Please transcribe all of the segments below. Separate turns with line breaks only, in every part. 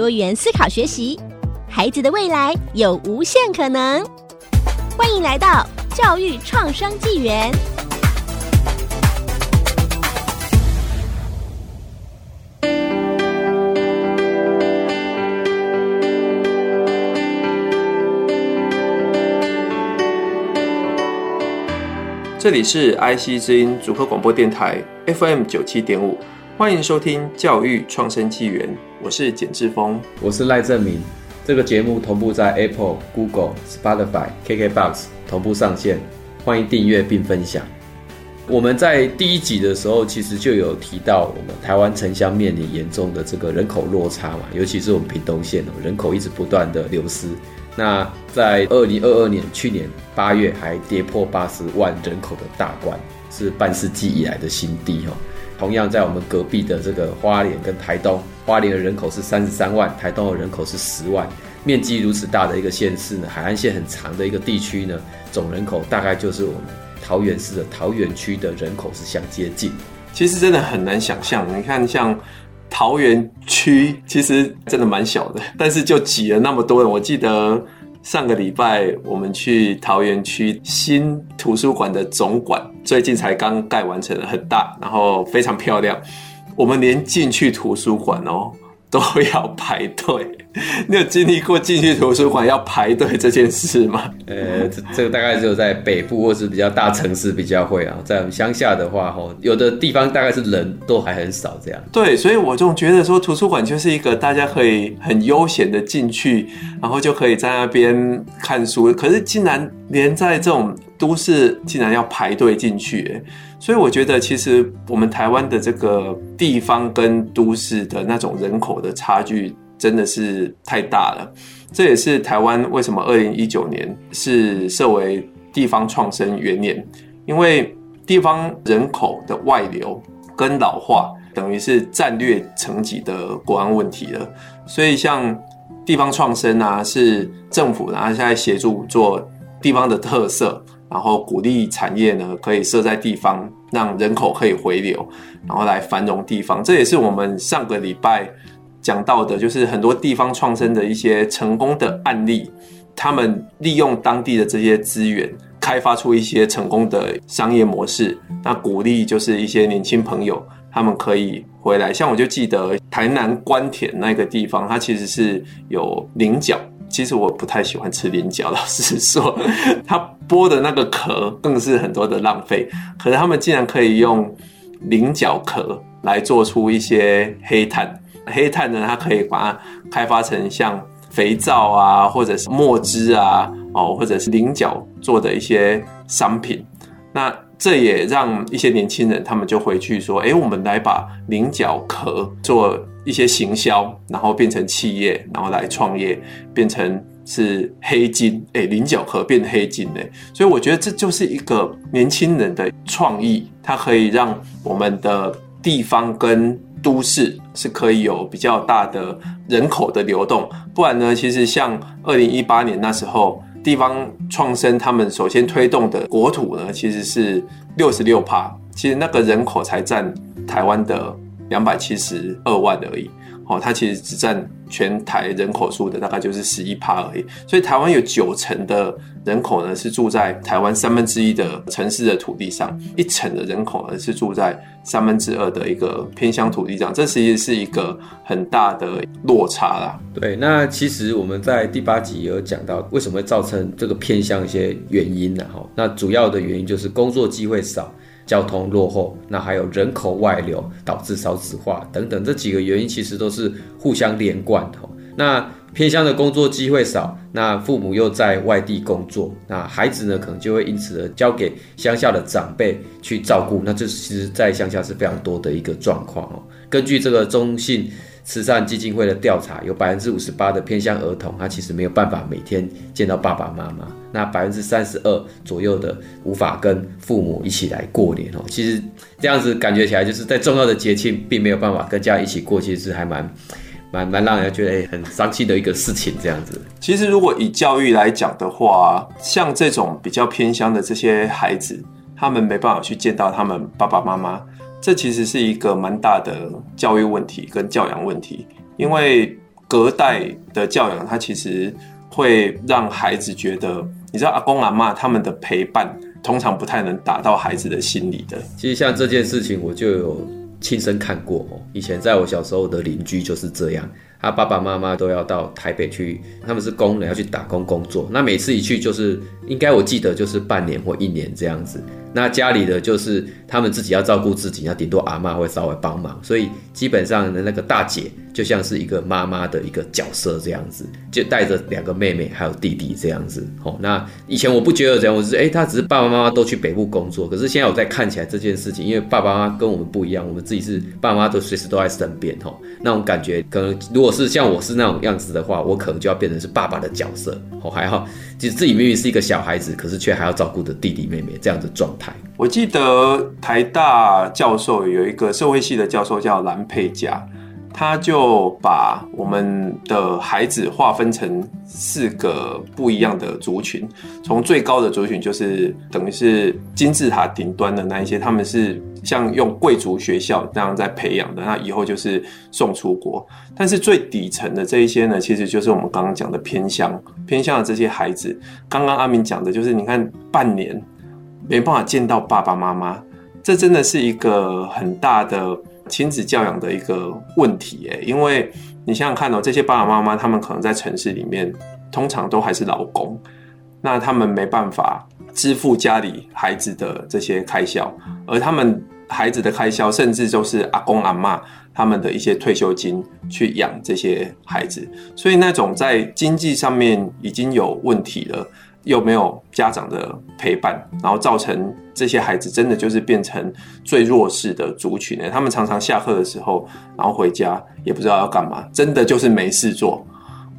多元思考学习，孩子的未来有无限可能。欢迎来到教育创伤纪元。
这里是 IC 之音主客广播电台 FM 九七点五。欢迎收听教育创生纪元，我是简志峰，
我是赖正明。这个节目同步在 Apple、Google、Spotify、KKBox 同步上线，欢迎订阅并分享。我们在第一集的时候，其实就有提到，我们台湾城乡面临严重的这个人口落差嘛，尤其是我们屏东县人口一直不断的流失。那在二零二二年，去年八月还跌破八十万人口的大关，是半世纪以来的新低哦。同样在我们隔壁的这个花莲跟台东，花莲的人口是三十三万，台东的人口是十万，面积如此大的一个县市呢，海岸线很长的一个地区呢，总人口大概就是我们桃园市的桃园区的人口是相接近。
其实真的很难想象，你看像桃园区，其实真的蛮小的，但是就挤了那么多人。我记得。上个礼拜我们去桃园区新图书馆的总馆，最近才刚盖完成，很大，然后非常漂亮。我们连进去图书馆哦都要排队。你有经历过进去图书馆要排队这件事吗？
呃，这这个大概只有在北部或是比较大城市比较会啊，在我们乡下的话，吼，有的地方大概是人都还很少这样。
对，所以我总觉得说图书馆就是一个大家可以很悠闲的进去，然后就可以在那边看书。可是竟然连在这种都市，竟然要排队进去，所以我觉得其实我们台湾的这个地方跟都市的那种人口的差距。真的是太大了，这也是台湾为什么二零一九年是设为地方创生元年，因为地方人口的外流跟老化，等于是战略层级的国安问题了。所以像地方创生啊，是政府然后现在协助做地方的特色，然后鼓励产业呢可以设在地方，让人口可以回流，然后来繁荣地方。这也是我们上个礼拜。讲到的就是很多地方创生的一些成功的案例，他们利用当地的这些资源，开发出一些成功的商业模式。那鼓励就是一些年轻朋友，他们可以回来。像我就记得台南关田那个地方，它其实是有菱角。其实我不太喜欢吃菱角，老实说，它剥的那个壳更是很多的浪费。可是他们竟然可以用菱角壳来做出一些黑炭。黑炭呢，它可以把它开发成像肥皂啊，或者是墨汁啊，哦，或者是菱角做的一些商品。那这也让一些年轻人他们就回去说：“哎，我们来把菱角壳做一些行销，然后变成企业，然后来创业，变成是黑金。哎，菱角壳变黑金呢。所以我觉得这就是一个年轻人的创意，它可以让我们的地方跟。都市是可以有比较大的人口的流动，不然呢，其实像二零一八年那时候，地方创生他们首先推动的国土呢，其实是六十六趴，其实那个人口才占台湾的两百七十二万而已。哦，它其实只占全台人口数的大概就是十一趴而已，所以台湾有九成的人口呢是住在台湾三分之一的城市的土地上，一成的人口呢是住在三分之二的一个偏乡土地上，这其实是一个很大的落差啦。
对，那其实我们在第八集有讲到为什么会造成这个偏乡一些原因呢？哈，那主要的原因就是工作机会少。交通落后，那还有人口外流导致少子化等等，这几个原因其实都是互相连贯的。那偏乡的工作机会少，那父母又在外地工作，那孩子呢可能就会因此而交给乡下的长辈去照顾，那这其实在乡下是非常多的一个状况哦。根据这个中信慈善基金会的调查，有百分之五十八的偏向儿童，他其实没有办法每天见到爸爸妈妈。那百分之三十二左右的无法跟父母一起来过年哦。其实这样子感觉起来，就是在重要的节庆，并没有办法跟家一起过，其实是还蛮蛮蛮让人觉得很伤心的一个事情。这样子，
其实如果以教育来讲的话，像这种比较偏乡的这些孩子，他们没办法去见到他们爸爸妈妈。这其实是一个蛮大的教育问题跟教养问题，因为隔代的教养，它其实会让孩子觉得，你知道阿公阿妈他们的陪伴，通常不太能打到孩子的心理的。
其实像这件事情，我就有亲身看过哦。以前在我小时候的邻居就是这样，他爸爸妈妈都要到台北去，他们是工人要去打工工作，那每次一去就是，应该我记得就是半年或一年这样子。那家里的就是他们自己要照顾自己，那顶多阿嬷会稍微帮忙，所以基本上的那个大姐就像是一个妈妈的一个角色这样子，就带着两个妹妹还有弟弟这样子。哦，那以前我不觉得这样，我是哎，他只是爸爸妈妈都去北部工作，可是现在我再看起来这件事情，因为爸爸妈妈跟我们不一样，我们自己是爸妈都随时都在身边，吼，那种感觉可能如果是像我是那种样子的话，我可能就要变成是爸爸的角色，哦，还好，其实自己明明是一个小孩子，可是却还要照顾着弟弟妹妹这样的状态。
我记得台大教授有一个社会系的教授叫蓝佩嘉，他就把我们的孩子划分成四个不一样的族群，从最高的族群就是等于是金字塔顶端的那一些，他们是像用贵族学校这样在培养的，那以后就是送出国。但是最底层的这一些呢，其实就是我们刚刚讲的偏乡，偏乡的这些孩子，刚刚阿明讲的就是你看半年。没办法见到爸爸妈妈，这真的是一个很大的亲子教养的一个问题诶。因为你想想看哦，这些爸爸妈妈他们可能在城市里面，通常都还是劳工，那他们没办法支付家里孩子的这些开销，而他们孩子的开销，甚至就是阿公阿妈他们的一些退休金去养这些孩子，所以那种在经济上面已经有问题了。又没有家长的陪伴，然后造成这些孩子真的就是变成最弱势的族群呢。他们常常下课的时候，然后回家也不知道要干嘛，真的就是没事做。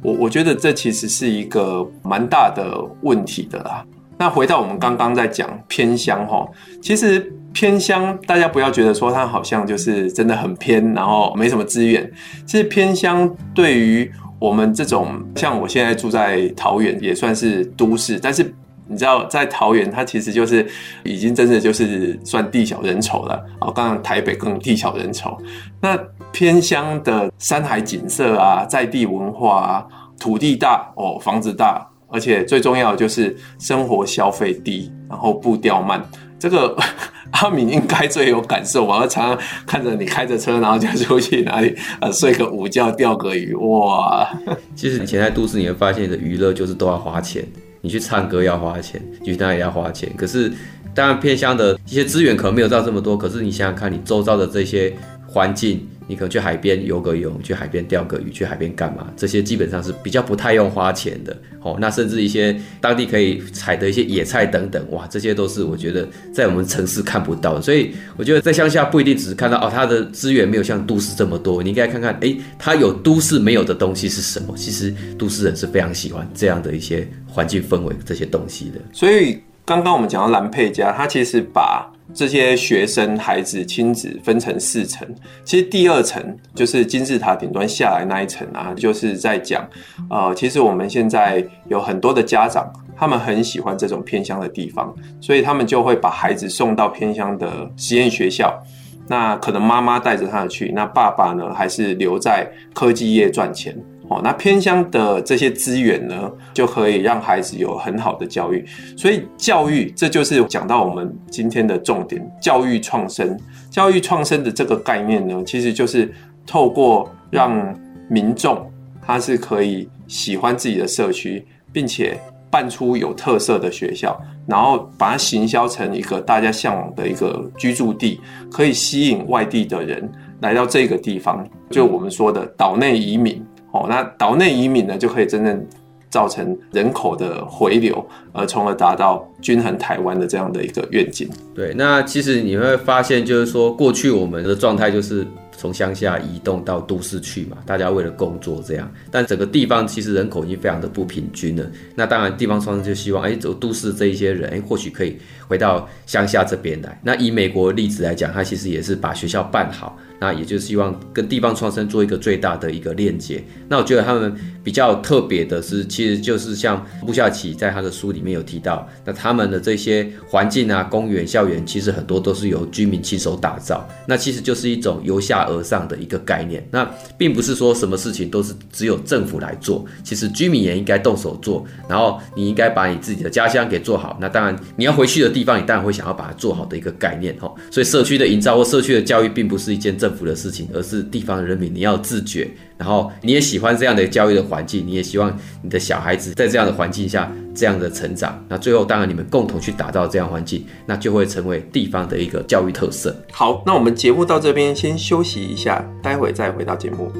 我我觉得这其实是一个蛮大的问题的啦。那回到我们刚刚在讲偏乡哈，其实偏乡大家不要觉得说它好像就是真的很偏，然后没什么资源。其实偏乡对于我们这种像我现在住在桃园，也算是都市，但是你知道，在桃园它其实就是已经真的就是算地小人稠了啊。刚刚台北更地小人稠，那偏乡的山海景色啊，在地文化啊，土地大哦，房子大，而且最重要的就是生活消费低，然后步调慢，这个。阿敏应该最有感受吧？我常常看着你开着车，然后就出去哪里呃睡个午觉，钓个鱼，哇！
其实以前在都市，你会发现你的娱乐就是都要花钱，你去唱歌要花钱，去哪里要花钱。可是当然偏乡的一些资源可能没有到这么多，可是你想想看，你周遭的这些环境。你可能去海边游个泳，去海边钓个鱼，去海边干嘛？这些基本上是比较不太用花钱的。哦，那甚至一些当地可以采的一些野菜等等，哇，这些都是我觉得在我们城市看不到的。所以我觉得在乡下不一定只是看到哦，它的资源没有像都市这么多。你应该看看，诶，它有都市没有的东西是什么？其实都市人是非常喜欢这样的一些环境氛围这些东西的。
所以刚刚我们讲到蓝佩嘉，他其实把。这些学生、孩子、亲子分成四层，其实第二层就是金字塔顶端下来那一层啊，就是在讲，呃，其实我们现在有很多的家长，他们很喜欢这种偏乡的地方，所以他们就会把孩子送到偏乡的实验学校，那可能妈妈带着他去，那爸爸呢，还是留在科技业赚钱。那偏乡的这些资源呢，就可以让孩子有很好的教育。所以教育，这就是讲到我们今天的重点——教育创生。教育创生的这个概念呢，其实就是透过让民众他是可以喜欢自己的社区，并且办出有特色的学校，然后把它行销成一个大家向往的一个居住地，可以吸引外地的人来到这个地方，就我们说的岛内移民。哦，那岛内移民呢，就可以真正造成人口的回流，而从而达到均衡台湾的这样的一个愿景。
对，那其实你会发现，就是说过去我们的状态就是从乡下移动到都市去嘛，大家为了工作这样，但整个地方其实人口已经非常的不平均了。那当然，地方创生就希望，哎，走都市这一些人，哎，或许可以回到乡下这边来。那以美国例子来讲，它其实也是把学校办好。那也就是希望跟地方创生做一个最大的一个链接。那我觉得他们比较特别的是，其实就是像布夏奇在他的书里面有提到，那他们的这些环境啊、公园、校园，其实很多都是由居民亲手打造。那其实就是一种由下而上的一个概念。那并不是说什么事情都是只有政府来做，其实居民也应该动手做。然后你应该把你自己的家乡给做好。那当然你要回去的地方，你当然会想要把它做好的一个概念哈。所以社区的营造或社区的教育，并不是一件政政府的事情，而是地方人民你要自觉，然后你也喜欢这样的教育的环境，你也希望你的小孩子在这样的环境下这样的成长。那最后当然你们共同去打造这样环境，那就会成为地方的一个教育特色。
好，那我们节目到这边先休息一下，待会再回到节目。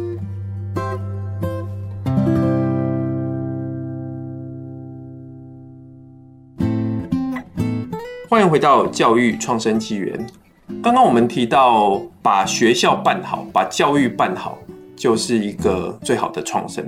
欢迎回到教育创生纪元。刚刚我们提到，把学校办好，把教育办好，就是一个最好的创生。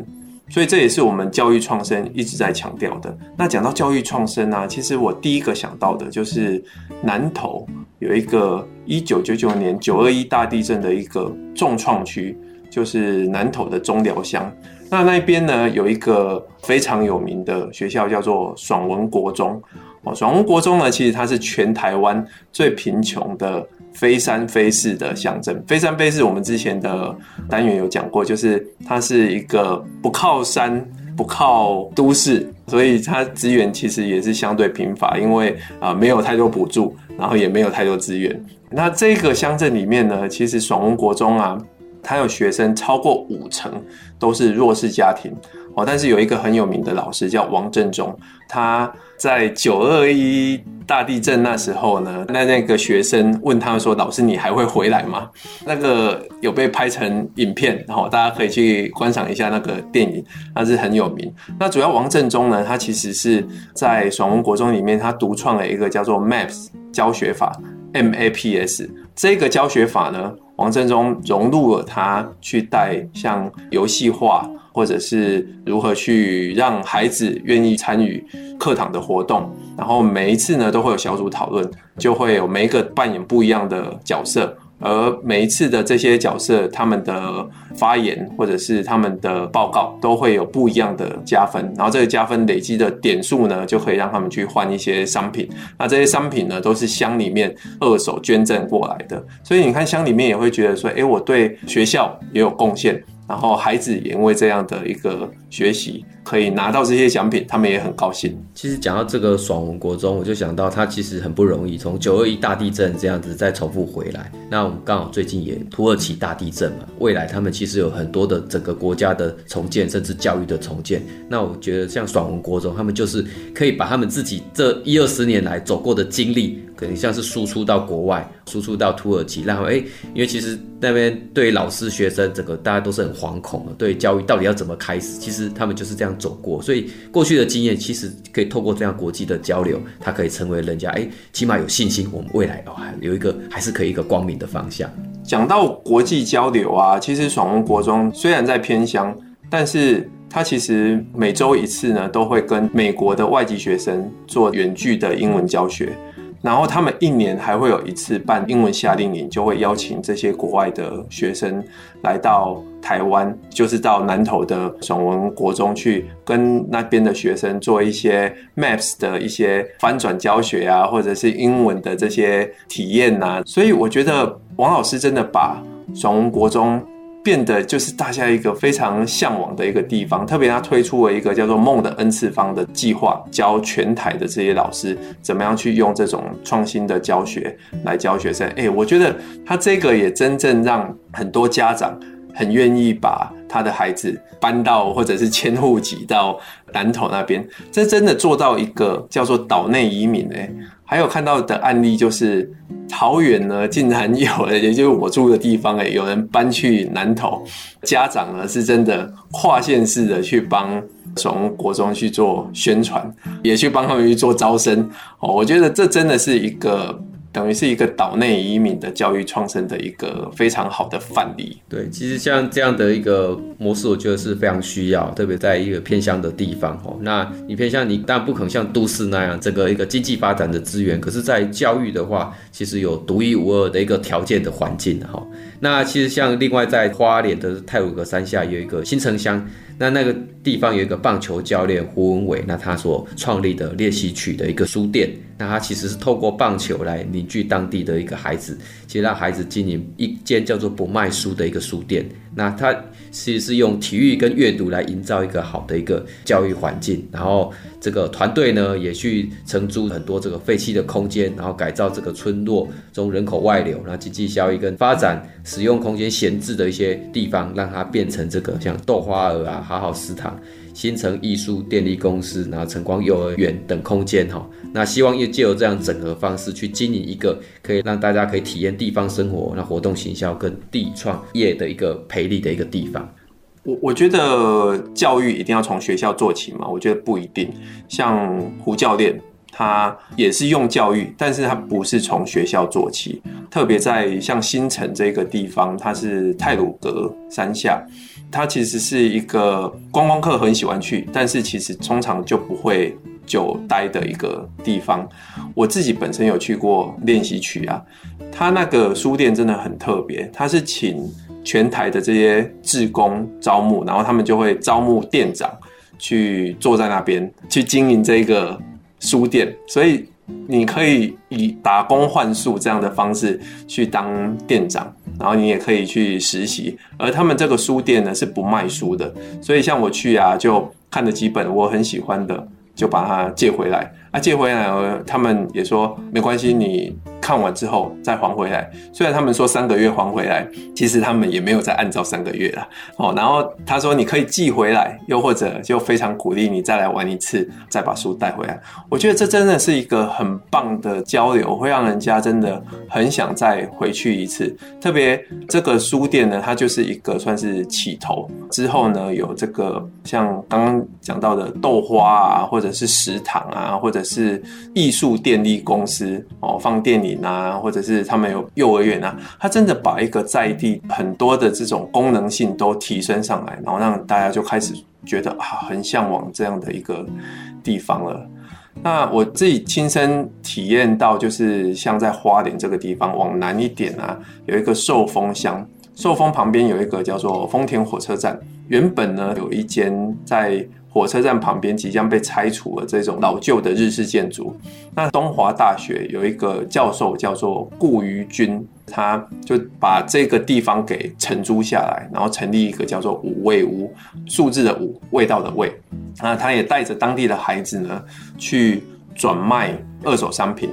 所以这也是我们教育创生一直在强调的。那讲到教育创生呢，其实我第一个想到的就是南投有一个一九九九年九二一大地震的一个重创区，就是南投的中寮乡。那那边呢，有一个非常有名的学校，叫做爽文国中。哦，爽文国中呢，其实它是全台湾最贫穷的非山非市的乡镇。非山非市，我们之前的单元有讲过，就是它是一个不靠山、不靠都市，所以它资源其实也是相对贫乏，因为啊、没有太多补助，然后也没有太多资源。那这个乡镇里面呢，其实爽文国中啊，它有学生超过五成都是弱势家庭。哦，但是有一个很有名的老师叫王正中，他。在九二一大地震那时候呢，那那个学生问他们说：“老师，你还会回来吗？”那个有被拍成影片，然后大家可以去观赏一下那个电影，那是很有名。那主要王正中呢，他其实是在爽文国中里面，他独创了一个叫做 MAPS 教学法，MAPS 这个教学法呢，王正中融入了他去带像游戏化。或者是如何去让孩子愿意参与课堂的活动，然后每一次呢都会有小组讨论，就会有每一个扮演不一样的角色，而每一次的这些角色他们的发言或者是他们的报告都会有不一样的加分，然后这个加分累积的点数呢就可以让他们去换一些商品，那这些商品呢都是乡里面二手捐赠过来的，所以你看乡里面也会觉得说，诶，我对学校也有贡献。然后孩子也因为这样的一个学习，可以拿到这些奖品，他们也很高兴。
其实讲到这个爽文国中，我就想到他其实很不容易，从九二一大地震这样子再重复回来。那我们刚好最近也土耳其大地震嘛，未来他们其实有很多的整个国家的重建，甚至教育的重建。那我觉得像爽文国中，他们就是可以把他们自己这一二十年来走过的经历。可能像是输出到国外，输出到土耳其，然后哎，因为其实那边对老师、学生整个大家都是很惶恐的，对教育到底要怎么开始，其实他们就是这样走过，所以过去的经验其实可以透过这样国际的交流，它可以成为人家哎，起码有信心，我们未来哦还有一个还是可以一个光明的方向。
讲到国际交流啊，其实爽文国中虽然在偏乡，但是它其实每周一次呢，都会跟美国的外籍学生做远距的英文教学。然后他们一年还会有一次办英文夏令营，就会邀请这些国外的学生来到台湾，就是到南投的爽文国中去跟那边的学生做一些 Maps 的一些翻转教学啊，或者是英文的这些体验呐。所以我觉得王老师真的把爽文国中。变得就是大家一个非常向往的一个地方，特别他推出了一个叫做“梦的 N 次方”的计划，教全台的这些老师怎么样去用这种创新的教学来教学生。哎，我觉得他这个也真正让很多家长很愿意把他的孩子搬到或者是迁户籍到南投那边，这真的做到一个叫做岛内移民哎。还有看到的案例就是桃园呢，竟然有了，也就是我住的地方，哎，有人搬去南投，家长呢是真的跨县市的去帮从国中去做宣传，也去帮他们去做招生哦。我觉得这真的是一个等于是一个岛内移民的教育创生的一个非常好的范例。
对，其实像这样的一个模式，我觉得是非常需要，特别在一个偏乡的地方哦。那你偏乡，你当然不可能像都市那样，这个一个经济发展的资源，可是，在教育的话，其实有独一无二的一个条件的环境哈。那其实像另外在花莲的太鲁阁山下有一个新城乡。那那个地方有一个棒球教练胡文伟，那他所创立的练习曲的一个书店，那他其实是透过棒球来凝聚当地的一个孩子，其实让孩子经营一间叫做不卖书的一个书店。那他其实是用体育跟阅读来营造一个好的一个教育环境，然后这个团队呢也去承租很多这个废弃的空间，然后改造这个村落中人口外流，那经济效益跟发展使用空间闲置的一些地方，让它变成这个像豆花儿啊。好好食堂、新城艺术电力公司，然后晨光幼儿园等空间哈，那希望又借由这样整合方式去经营一个可以让大家可以体验地方生活、那活动行销跟地创业的一个培力的一个地方。
我我觉得教育一定要从学校做起嘛？我觉得不一定。像胡教练，他也是用教育，但是他不是从学校做起。特别在像新城这个地方，它是太鲁阁山下。它其实是一个观光客很喜欢去，但是其实通常就不会久待的一个地方。我自己本身有去过练习曲啊，他那个书店真的很特别，他是请全台的这些志工招募，然后他们就会招募店长去坐在那边去经营这个书店，所以。你可以以打工换宿这样的方式去当店长，然后你也可以去实习。而他们这个书店呢，是不卖书的，所以像我去啊，就看了几本我很喜欢的，就把它借回来。啊，借回来，他们也说没关系，你。看完之后再还回来，虽然他们说三个月还回来，其实他们也没有再按照三个月了哦。然后他说你可以寄回来，又或者就非常鼓励你再来玩一次，再把书带回来。我觉得这真的是一个很棒的交流，会让人家真的很想再回去一次。特别这个书店呢，它就是一个算是起头，之后呢有这个像刚刚讲到的豆花啊，或者是食堂啊，或者是艺术电力公司哦，放电影。啊，或者是他们有幼儿园啊，他真的把一个在地很多的这种功能性都提升上来，然后让大家就开始觉得啊，很向往这样的一个地方了。那我自己亲身体验到，就是像在花莲这个地方往南一点啊，有一个寿丰乡，寿丰旁边有一个叫做丰田火车站，原本呢有一间在。火车站旁边即将被拆除的这种老旧的日式建筑。那东华大学有一个教授叫做顾于钧，他就把这个地方给承租下来，然后成立一个叫做五味屋，数字的五，味道的味。那他也带着当地的孩子呢去转卖二手商品，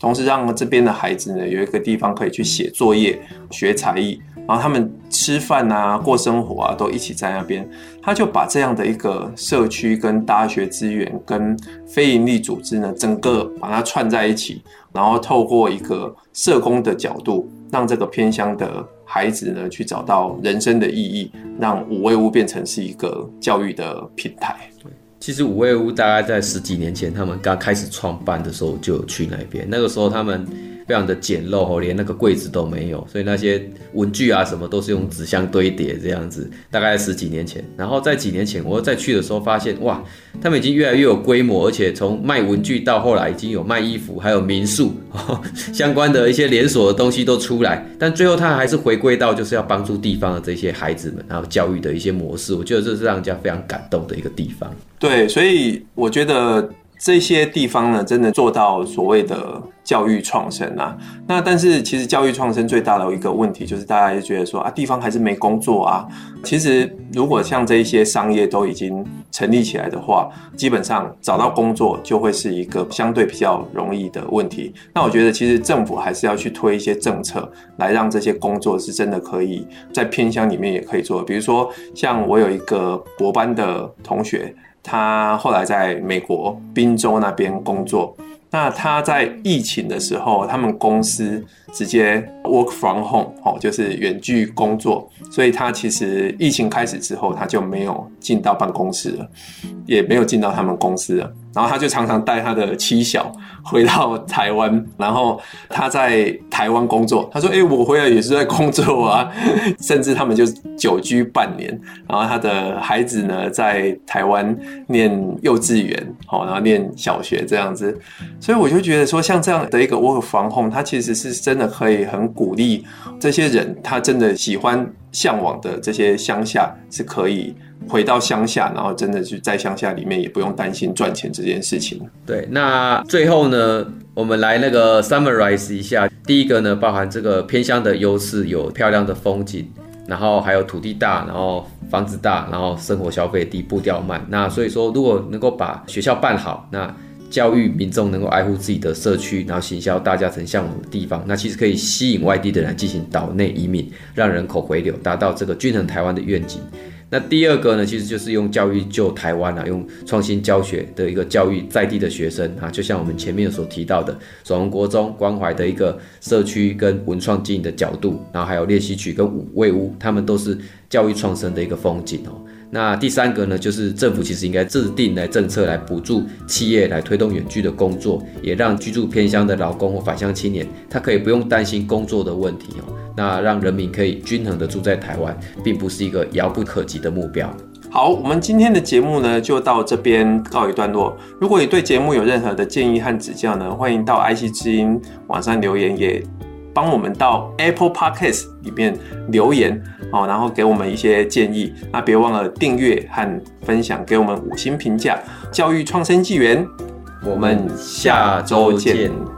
同时让这边的孩子呢有一个地方可以去写作业、学才艺。然后他们吃饭啊、过生活啊，都一起在那边。他就把这样的一个社区、跟大学资源、跟非营利组织呢，整个把它串在一起，然后透过一个社工的角度，让这个偏乡的孩子呢，去找到人生的意义，让五味屋变成是一个教育的平台。
对，其实五味屋大概在十几年前，他们刚开始创办的时候就有去那边，那个时候他们。非常的简陋哦，连那个柜子都没有，所以那些文具啊什么都是用纸箱堆叠这样子。大概十几年前，然后在几年前我再去的时候，发现哇，他们已经越来越有规模，而且从卖文具到后来已经有卖衣服，还有民宿 相关的一些连锁的东西都出来。但最后他还是回归到就是要帮助地方的这些孩子们，还有教育的一些模式。我觉得这是让人家非常感动的一个地方。
对，所以我觉得。这些地方呢，真的做到所谓的教育创生啊。那但是其实教育创生最大的一个问题，就是大家就觉得说啊，地方还是没工作啊。其实如果像这一些商业都已经成立起来的话，基本上找到工作就会是一个相对比较容易的问题。那我觉得其实政府还是要去推一些政策，来让这些工作是真的可以在偏乡里面也可以做。比如说像我有一个博班的同学。他后来在美国宾州那边工作。那他在疫情的时候，他们公司直接 work from home，哦，就是远距工作。所以他其实疫情开始之后，他就没有进到办公室了，也没有进到他们公司了。然后他就常常带他的妻小回到台湾，然后他在台湾工作。他说：“哎，我回来也是在工作啊。”甚至他们就久居半年。然后他的孩子呢，在台湾念幼稚园，好，然后念小学这样子。所以我就觉得说，像这样的一个 work from home，他其实是真的可以很鼓励这些人，他真的喜欢向往的这些乡下是可以。回到乡下，然后真的是在乡下里面也不用担心赚钱这件事情。
对，那最后呢，我们来那个 summarize 一下。第一个呢，包含这个偏乡的优势，有漂亮的风景，然后还有土地大，然后房子大，然后生活消费低，步调慢。那所以说，如果能够把学校办好，那教育民众能够爱护自己的社区，然后行销大家曾向往的地方，那其实可以吸引外地的人进行岛内移民，让人口回流，达到这个均衡台湾的愿景。那第二个呢，其实就是用教育救台湾啊，用创新教学的一个教育在地的学生啊，就像我们前面所提到的，爽文国中关怀的一个社区跟文创经营的角度，然后还有练习曲跟五味屋，他们都是教育创生的一个风景哦。那第三个呢，就是政府其实应该制定来政策来补助企业来推动远距的工作，也让居住偏乡的劳工或返乡青年，他可以不用担心工作的问题哦。那让人民可以均衡的住在台湾，并不是一个遥不可及的目标。
好，我们今天的节目呢，就到这边告一段落。如果你对节目有任何的建议和指教呢，欢迎到 IC 之音网上留言，也帮我们到 Apple Podcast 里面留言哦，然后给我们一些建议。那别忘了订阅和分享，给我们五星评价。教育创生纪元，我们下周见。